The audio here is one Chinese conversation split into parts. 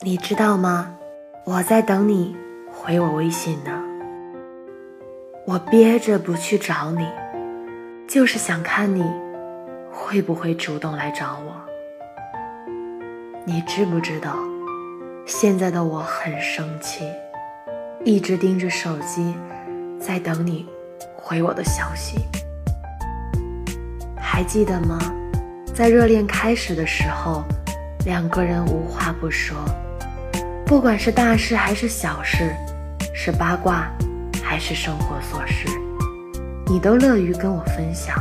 你知道吗？我在等你回我微信呢。我憋着不去找你，就是想看你会不会主动来找我。你知不知道，现在的我很生气，一直盯着手机，在等你回我的消息。还记得吗？在热恋开始的时候，两个人无话不说。不管是大事还是小事，是八卦还是生活琐事，你都乐于跟我分享。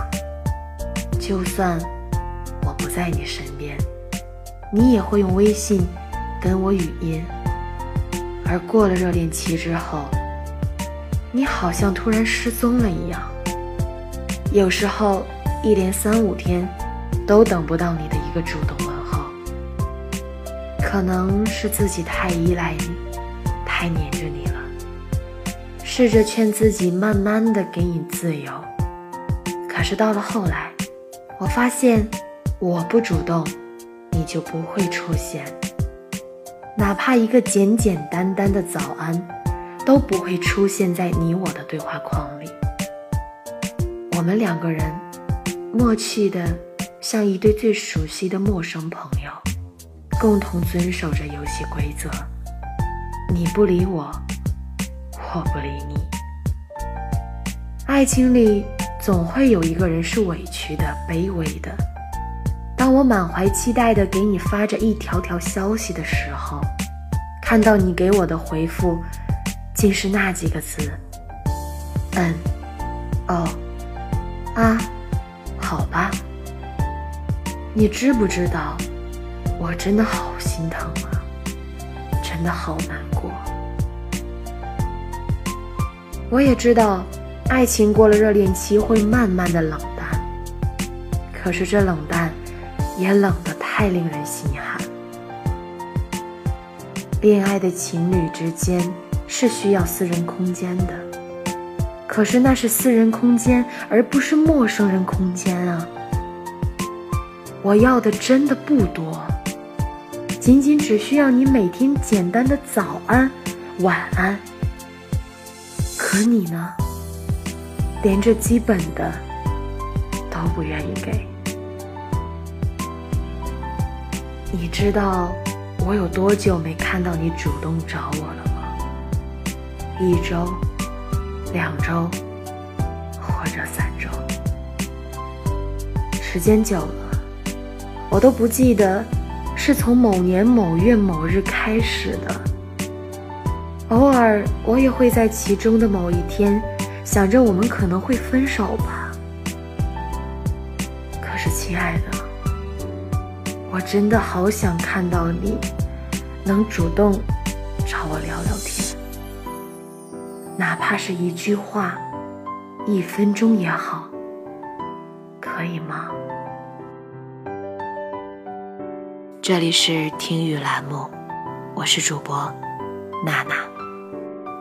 就算我不在你身边，你也会用微信跟我语音。而过了热恋期之后，你好像突然失踪了一样，有时候一连三五天都等不到你的一个主动。可能是自己太依赖你，太黏着你了。试着劝自己慢慢的给你自由，可是到了后来，我发现我不主动，你就不会出现。哪怕一个简简单单的早安，都不会出现在你我的对话框里。我们两个人默契的像一对最熟悉的陌生朋友。共同遵守着游戏规则，你不理我，我不理你。爱情里总会有一个人是委屈的、卑微的。当我满怀期待的给你发着一条条消息的时候，看到你给我的回复，竟是那几个字：嗯，哦，啊，好吧。你知不知道？我真的好心疼啊，真的好难过。我也知道，爱情过了热恋期会慢慢的冷淡，可是这冷淡也冷得太令人心寒。恋爱的情侣之间是需要私人空间的，可是那是私人空间，而不是陌生人空间啊。我要的真的不多。仅仅只需要你每天简单的早安、晚安。可你呢？连这基本的都不愿意给。你知道我有多久没看到你主动找我了吗？一周、两周，或者三周。时间久了，我都不记得。是从某年某月某日开始的。偶尔，我也会在其中的某一天，想着我们可能会分手吧。可是，亲爱的，我真的好想看到你能主动找我聊聊天，哪怕是一句话，一分钟也好，可以吗？这里是听雨栏目，我是主播娜娜。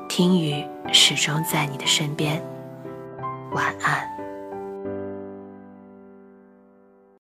听雨始终在你的身边，晚安。